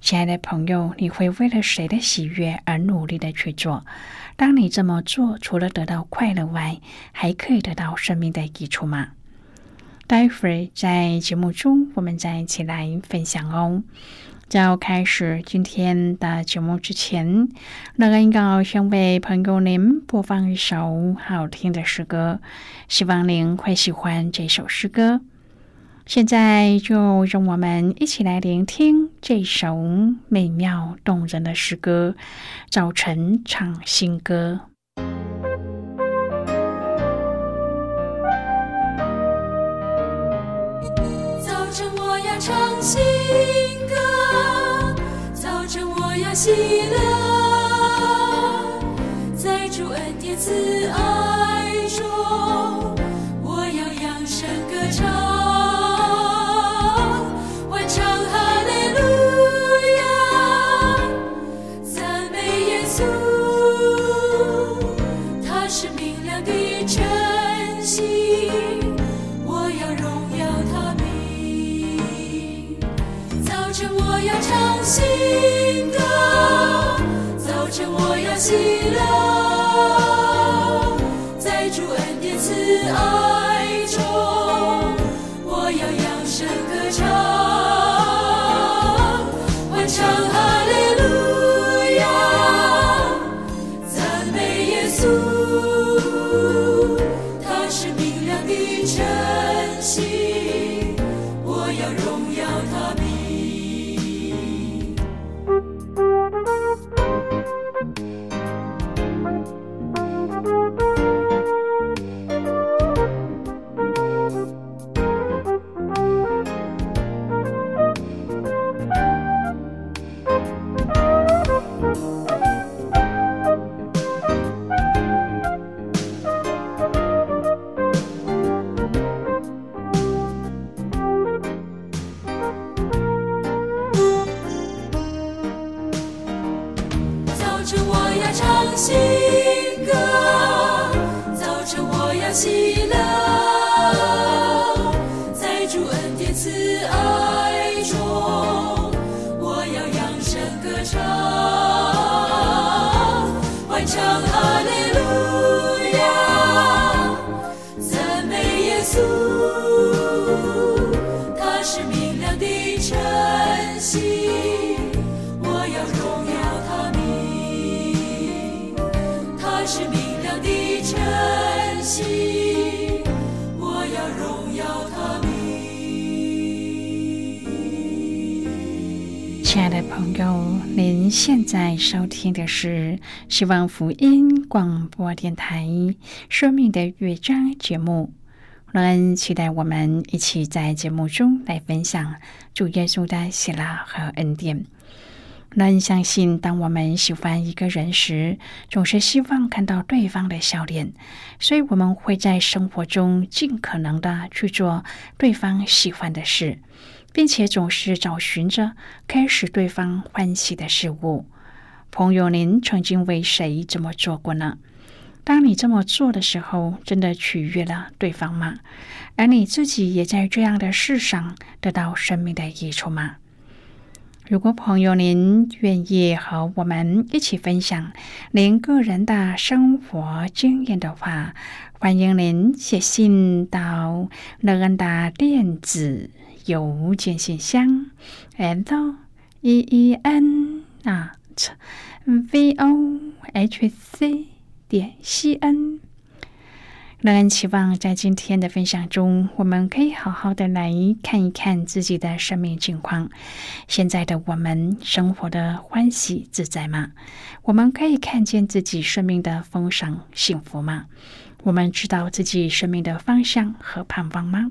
亲爱的朋友，你会为了谁的喜悦而努力的去做？当你这么做，除了得到快乐外，还可以得到生命的益处吗？待会儿在节目中，我们再一起来分享哦。在要开始今天的节目之前，乐恩要先为朋友您播放一首好听的诗歌，希望您会喜欢这首诗歌。现在就让我们一起来聆听这首美妙动人的诗歌《早晨唱新歌》。早晨我要唱新歌，早晨我要喜乐，在主恩典慈爱主恩典慈爱中，我要扬声新歌早晨我要洗朋友，您现在收听的是希望福音广播电台《生命的乐章》节目。我们期待我们一起在节目中来分享主耶稣的喜乐和恩典。能相信，当我们喜欢一个人时，总是希望看到对方的笑脸，所以我们会在生活中尽可能的去做对方喜欢的事。并且总是找寻着开始对方欢喜的事物。朋友，您曾经为谁这么做过呢？当你这么做的时候，真的取悦了对方吗？而你自己也在这样的事上得到生命的益处吗？如果朋友您愿意和我们一起分享您个人的生活经验的话，欢迎您写信到乐恩的电子邮件信箱，l e e n 啊 v o h c 点 c n。乐恩期望在今天的分享中，我们可以好好的来看一看自己的生命境况。现在的我们生活的欢喜自在吗？我们可以看见自己生命的丰盛幸福吗？我们知道自己生命的方向和盼望吗？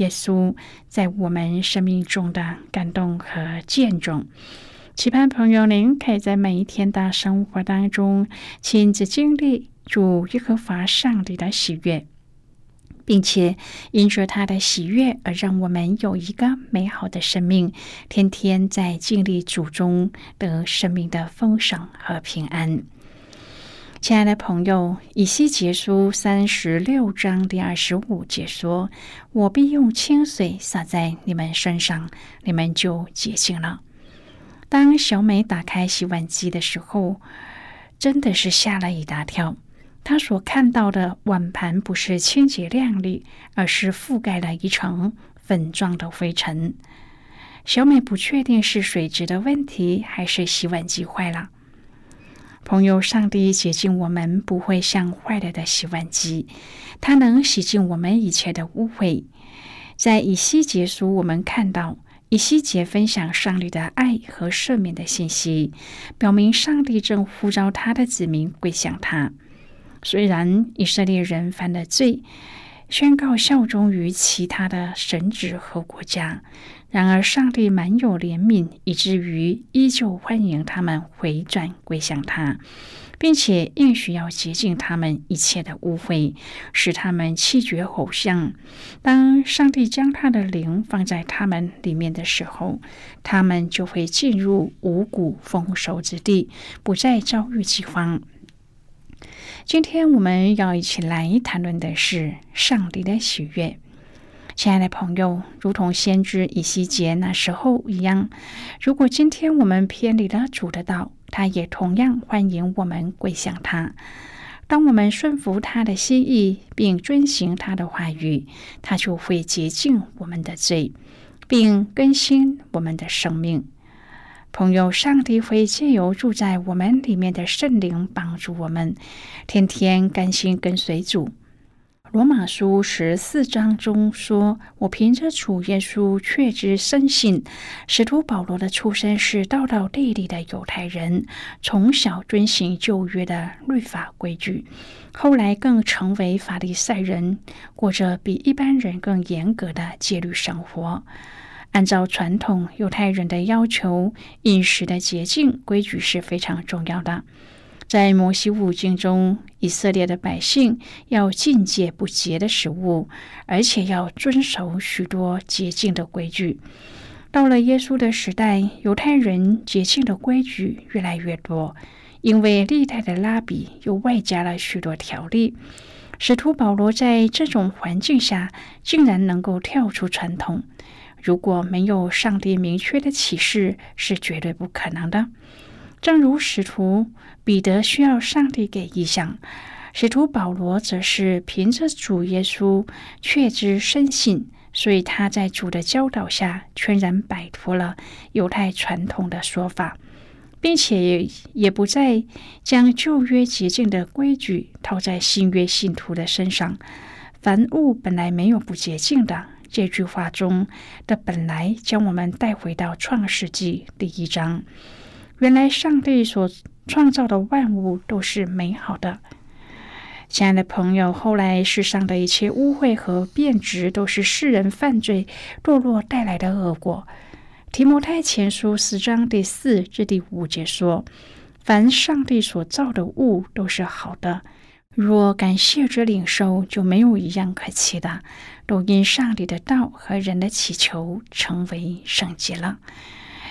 耶稣在我们生命中的感动和见证。期盼朋友您可以在每一天的生活当中，亲自经历主耶和华上帝的喜悦。并且因着他的喜悦而让我们有一个美好的生命，天天在经历主中得生命的丰盛和平安。亲爱的朋友，以西结书三十六章第二十五节说：“我必用清水洒在你们身上，你们就洁净了。”当小美打开洗碗机的时候，真的是吓了一大跳。她所看到的碗盘不是清洁亮丽，而是覆盖了一层粉状的灰尘。小美不确定是水质的问题，还是洗碗机坏了。朋友，上帝洁净我们，不会像坏了的洗碗机，它能洗净我们一切的污秽。在以西结书，我们看到以西结分享上帝的爱和赦免的信息，表明上帝正呼召他的子民归向他。虽然以色列人犯了罪，宣告效忠于其他的神职和国家，然而上帝满有怜悯，以至于依旧欢迎他们回转归向他，并且应许要洁净他们一切的污秽，使他们弃绝偶像。当上帝将他的灵放在他们里面的时候，他们就会进入五谷丰收之地，不再遭遇饥荒。今天我们要一起来谈论的是上帝的喜悦，亲爱的朋友，如同先知以西结那时候一样，如果今天我们偏离了主的道，他也同样欢迎我们归向他。当我们顺服他的心意，并遵行他的话语，他就会洁净我们的罪，并更新我们的生命。朋友，上帝会借由住在我们里面的圣灵帮助我们，天天甘心跟随主。罗马书十四章中说：“我凭着主耶稣确知深信，使徒保罗的出身是道道地地的犹太人，从小遵行旧约的律法规矩，后来更成为法利赛人，过着比一般人更严格的戒律生活。”按照传统犹太人的要求，饮食的洁净规矩是非常重要的。在摩西五经中，以色列的百姓要禁戒不洁的食物，而且要遵守许多洁净的规矩。到了耶稣的时代，犹太人洁净的规矩越来越多，因为历代的拉比又外加了许多条例。使徒保罗在这种环境下，竟然能够跳出传统。如果没有上帝明确的启示，是绝对不可能的。正如使徒彼得需要上帝给意象，使徒保罗则是凭着主耶稣确知深信，所以他在主的教导下，全然摆脱了犹太传统的说法，并且也不再将旧约洁净的规矩套在新约信徒的身上。凡物本来没有不洁净的。这句话中的“本来”将我们带回到创世纪第一章。原来上帝所创造的万物都是美好的。亲爱的朋友，后来世上的一切污秽和变质，都是世人犯罪堕落带来的恶果。提摩太前书四章第四至第五节说：“凡上帝所造的物都是好的，若感谢之领受，就没有一样可弃的，都因上帝的道和人的祈求成为圣洁了。”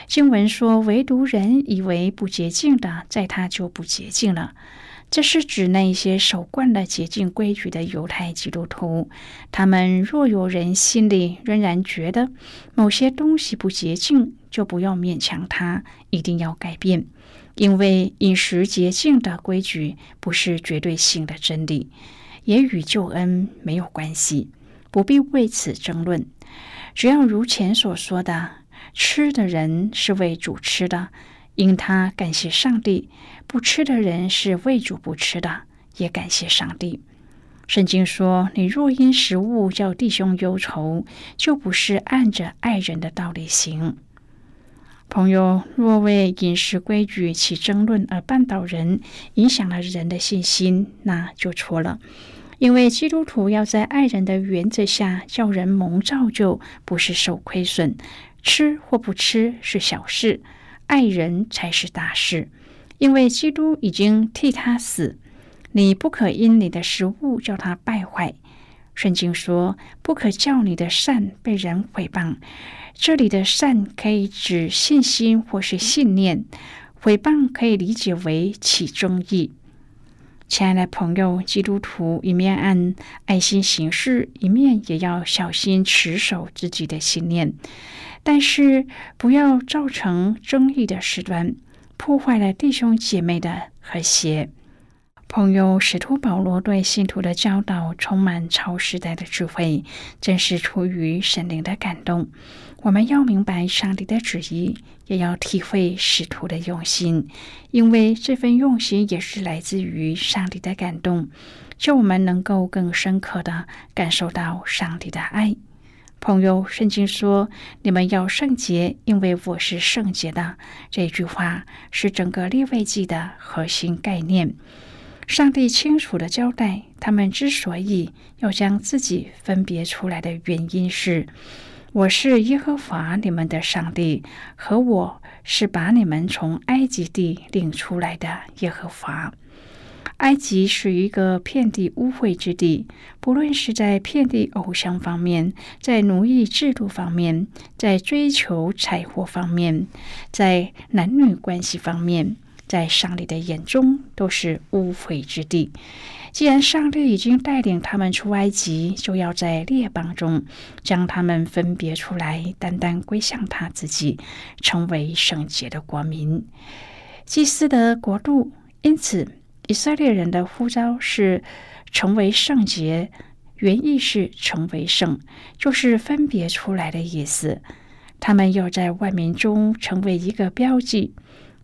经文说：“唯独人以为不洁净的，在他就不洁净了。”这是指那些守惯了洁净规矩的犹太基督徒。他们若有人心里仍然觉得某些东西不洁净，就不要勉强他，一定要改变，因为饮食洁净的规矩不是绝对性的真理，也与救恩没有关系，不必为此争论。只要如前所说的，吃的人是为主吃的。因他感谢上帝，不吃的人是为主不吃的，也感谢上帝。圣经说：“你若因食物叫弟兄忧愁，就不是按着爱人的道理行。”朋友若为饮食规矩起争论而绊倒人，影响了人的信心，那就错了。因为基督徒要在爱人的原则下叫人蒙造就，不是受亏损。吃或不吃是小事。爱人才是大事，因为基督已经替他死。你不可因你的食物叫他败坏。圣经说，不可叫你的善被人毁谤。这里的善可以指信心或是信念，毁谤可以理解为起争议。亲爱的朋友，基督徒一面按爱心行事，一面也要小心持守自己的信念。但是不要造成争议的事端，破坏了弟兄姐妹的和谐。朋友，使徒保罗对信徒的教导充满超时代的智慧，正是出于神灵的感动。我们要明白上帝的旨意，也要体会使徒的用心，因为这份用心也是来自于上帝的感动，叫我们能够更深刻的感受到上帝的爱。朋友，圣经说：“你们要圣洁，因为我是圣洁的。”这句话是整个立位记的核心概念。上帝清楚的交代，他们之所以要将自己分别出来的原因是：“我是耶和华你们的上帝，和我是把你们从埃及地领出来的耶和华。”埃及是一个遍地污秽之地，不论是在遍地偶像方面，在奴役制度方面，在追求财货方面，在男女关系方面，在上帝的眼中都是污秽之地。既然上帝已经带领他们出埃及，就要在列邦中将他们分别出来，单单归向他自己，成为圣洁的国民，祭司的国度。因此。以色列人的呼召是成为圣洁，原意是成为圣，就是分别出来的意思。他们要在万民中成为一个标记，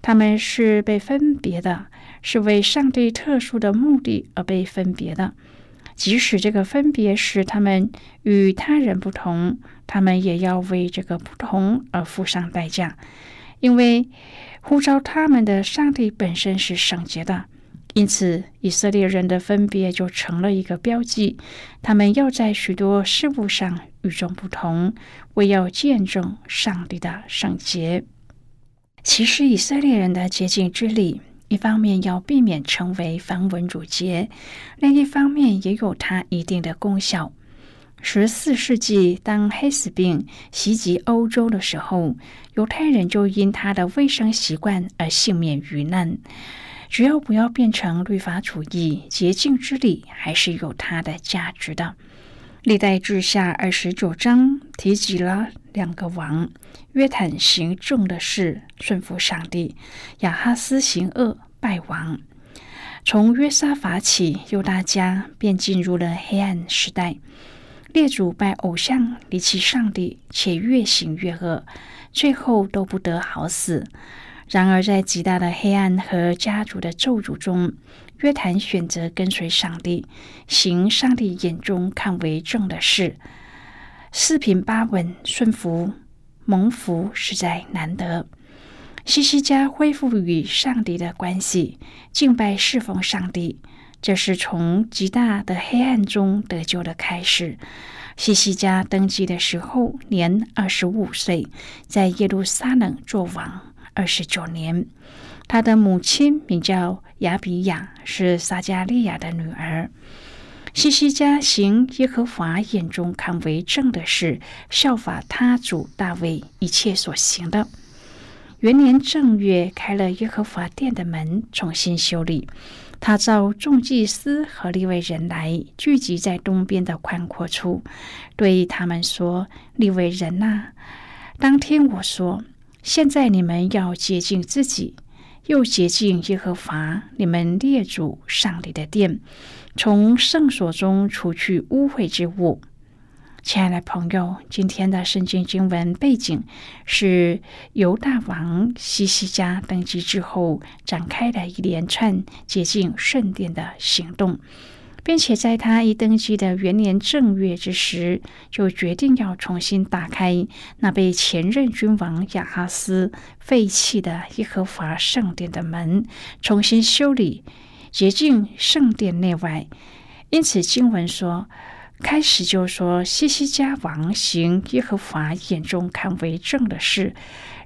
他们是被分别的，是为上帝特殊的目的而被分别的。即使这个分别使他们与他人不同，他们也要为这个不同而付上代价，因为呼召他们的上帝本身是圣洁的。因此，以色列人的分别就成了一个标记。他们要在许多事物上与众不同，为要见证上帝的圣洁。其实，以色列人的洁净之礼，一方面要避免成为繁文缛节，另一方面也有它一定的功效。十四世纪，当黑死病袭击欧洲的时候，犹太人就因他的卫生习惯而幸免于难。只要不要变成律法主义，洁净之礼还是有它的价值的。历代志下二十九章提及了两个王：约坦行正的事，顺服上帝；亚哈斯行恶，败亡。从约沙法起，犹大家便进入了黑暗时代。列祖拜偶像，离弃上帝，且越行越恶，最后都不得好死。然而，在极大的黑暗和家族的咒诅中，约坦选择跟随上帝，行上帝眼中看为正的事，四平八稳，顺服蒙福实在难得。西西家恢复与上帝的关系，敬拜侍奉上帝，这是从极大的黑暗中得救的开始。西西家登基的时候年二十五岁，在耶路撒冷做王二十九年。他的母亲名叫亚比亚，是撒加利亚的女儿。西西家行耶和华眼中看为正的事，效法他主大卫一切所行的。元年正月，开了耶和华殿的门，重新修理。他召众祭司和利未人来，聚集在东边的宽阔处，对他们说：“利未人呐，当听我说。现在你们要洁净自己，又洁净耶和华你们列祖上帝的殿，从圣所中除去污秽之物。”亲爱的朋友，今天的圣经经文背景是犹大王西西家登基之后展开的一连串接近圣殿的行动，并且在他一登基的元年正月之时，就决定要重新打开那被前任君王亚哈斯废弃的耶和华圣殿的门，重新修理洁净圣殿内外。因此，经文说。开始就说西西家王行耶和华眼中看为正的事，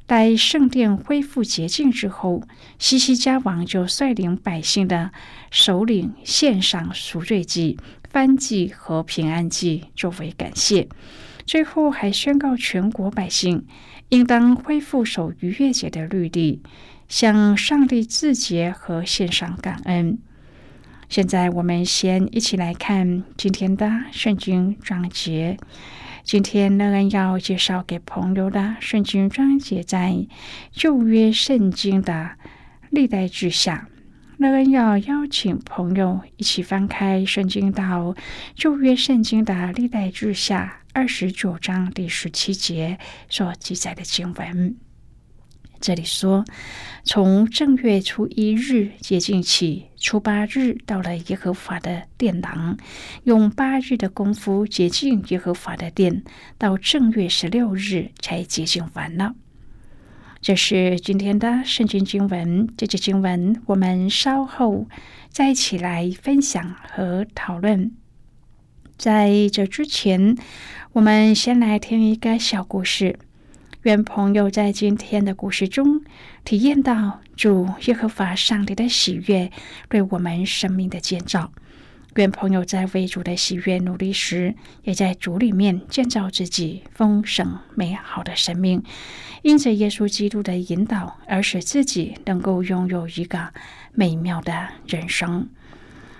待圣殿恢复洁净之后，西西家王就率领百姓的首领献上赎罪祭、燔祭和平安祭作为感谢。最后还宣告全国百姓应当恢复守逾越节的律例，向上帝自洁和献上感恩。现在我们先一起来看今天的圣经章节。今天乐恩要介绍给朋友的圣经章节，在旧约圣经的历代之下。乐恩要邀请朋友一起翻开圣经到旧约圣经的历代之下二十九章第十七节所记载的经文。这里说，从正月初一日接近起，初八日到了耶和华的殿廊，用八日的功夫洁净耶和华的殿，到正月十六日才洁净完了。这是今天的圣经经文。这节经文我们稍后再一起来分享和讨论。在这之前，我们先来听一个小故事。愿朋友在今天的故事中体验到主耶和华上帝的喜悦对我们生命的建造。愿朋友在为主的喜悦努力时，也在主里面建造自己丰盛美好的生命，因着耶稣基督的引导，而使自己能够拥有一个美妙的人生。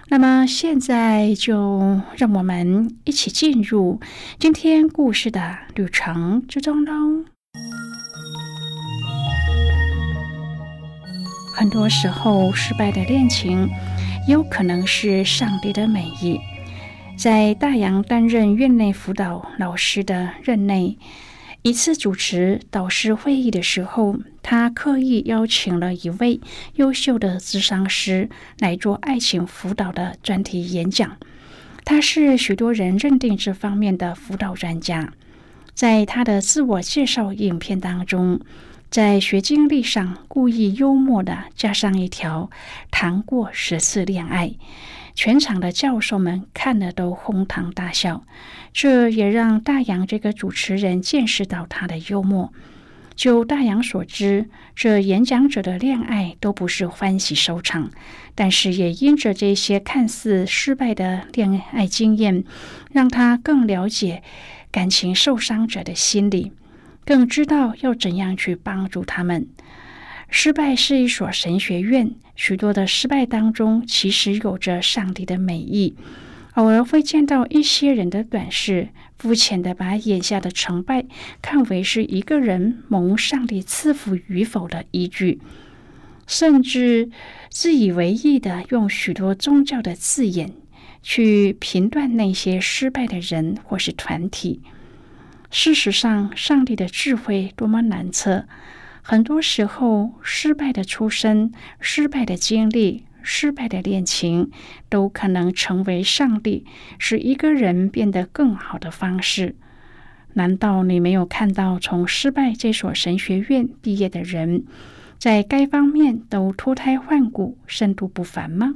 那么，现在就让我们一起进入今天故事的旅程之中喽。很多时候，失败的恋情有可能是上帝的美意。在大洋担任院内辅导老师的任内，一次主持导师会议的时候，他刻意邀请了一位优秀的咨商师来做爱情辅导的专题演讲。他是许多人认定这方面的辅导专家。在他的自我介绍影片当中。在学经历上故意幽默的加上一条“谈过十次恋爱”，全场的教授们看了都哄堂大笑。这也让大洋这个主持人见识到他的幽默。就大洋所知，这演讲者的恋爱都不是欢喜收场，但是也因着这些看似失败的恋爱经验，让他更了解感情受伤者的心理。更知道要怎样去帮助他们。失败是一所神学院，许多的失败当中，其实有着上帝的美意。偶尔会见到一些人的短视，肤浅的把眼下的成败看为是一个人蒙上帝赐福与否的依据，甚至自以为意的用许多宗教的字眼去评断那些失败的人或是团体。事实上，上帝的智慧多么难测！很多时候，失败的出身、失败的经历、失败的恋情，都可能成为上帝使一个人变得更好的方式。难道你没有看到从失败这所神学院毕业的人，在该方面都脱胎换骨、深度不凡吗？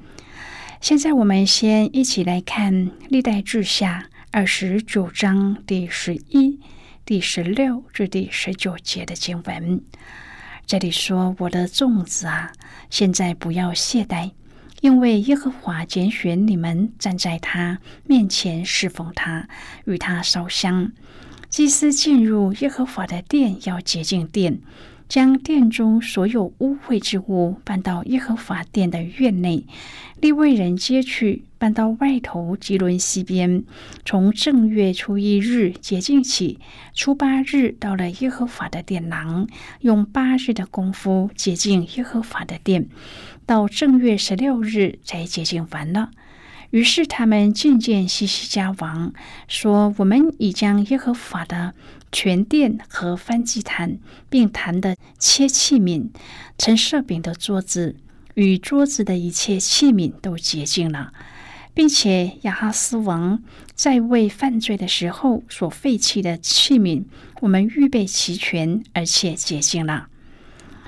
现在，我们先一起来看《历代志下》。二十九章第十一、第十六至第十九节的经文，这里说：“我的粽子啊，现在不要懈怠，因为耶和华拣选你们站在他面前侍奉他，与他烧香。祭司进入耶和华的殿，要洁净殿。”将殿中所有污秽之物搬到耶和华殿的院内，立位人接去搬到外头吉伦西边。从正月初一日洁净起，初八日到了耶和华的殿廊，用八日的功夫洁净耶和华的殿，到正月十六日才洁净完了。于是他们觐见西西家王，说：“我们已将耶和华的全殿和翻祭坛，并坛的切器皿、盛设饼的桌子与桌子的一切器皿都洁净了，并且亚哈斯王在位犯罪的时候所废弃的器皿，我们预备齐全，而且洁净了，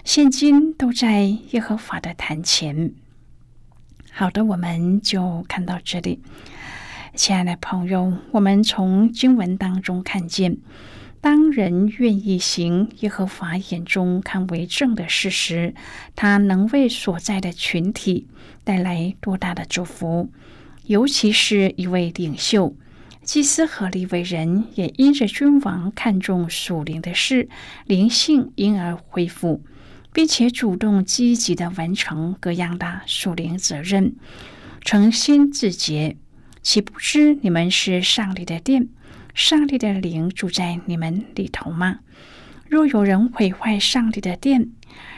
现今都在耶和华的坛前。”好的，我们就看到这里，亲爱的朋友，我们从经文当中看见，当人愿意行耶和华眼中看为正的事时，他能为所在的群体带来多大的祝福。尤其是一位领袖、祭司和利未人，也因着君王看重属灵的事，灵性因而恢复。并且主动积极的完成各样的属灵责任，诚心自洁，岂不知你们是上帝的殿，上帝的灵住在你们里头吗？若有人毁坏上帝的殿，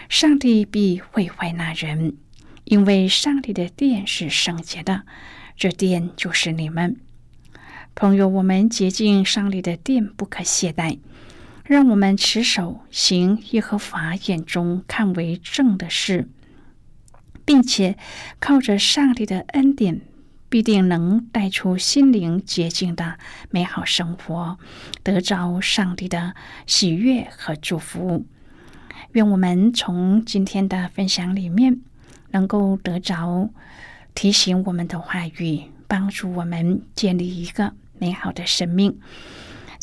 上帝必毁坏那人，因为上帝的殿是圣洁的，这殿就是你们。朋友，我们洁净上帝的殿，不可懈怠。让我们持守行耶和华眼中看为正的事，并且靠着上帝的恩典，必定能带出心灵洁净的美好生活，得着上帝的喜悦和祝福。愿我们从今天的分享里面，能够得着提醒我们的话语，帮助我们建立一个美好的生命。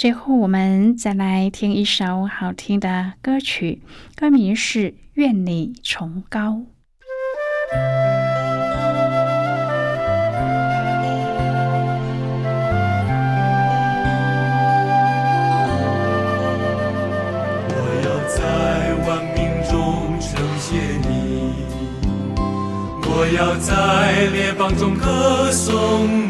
最后，我们再来听一首好听的歌曲，歌名是《愿你崇高》。我要在万民中称谢你，我要在列邦中歌颂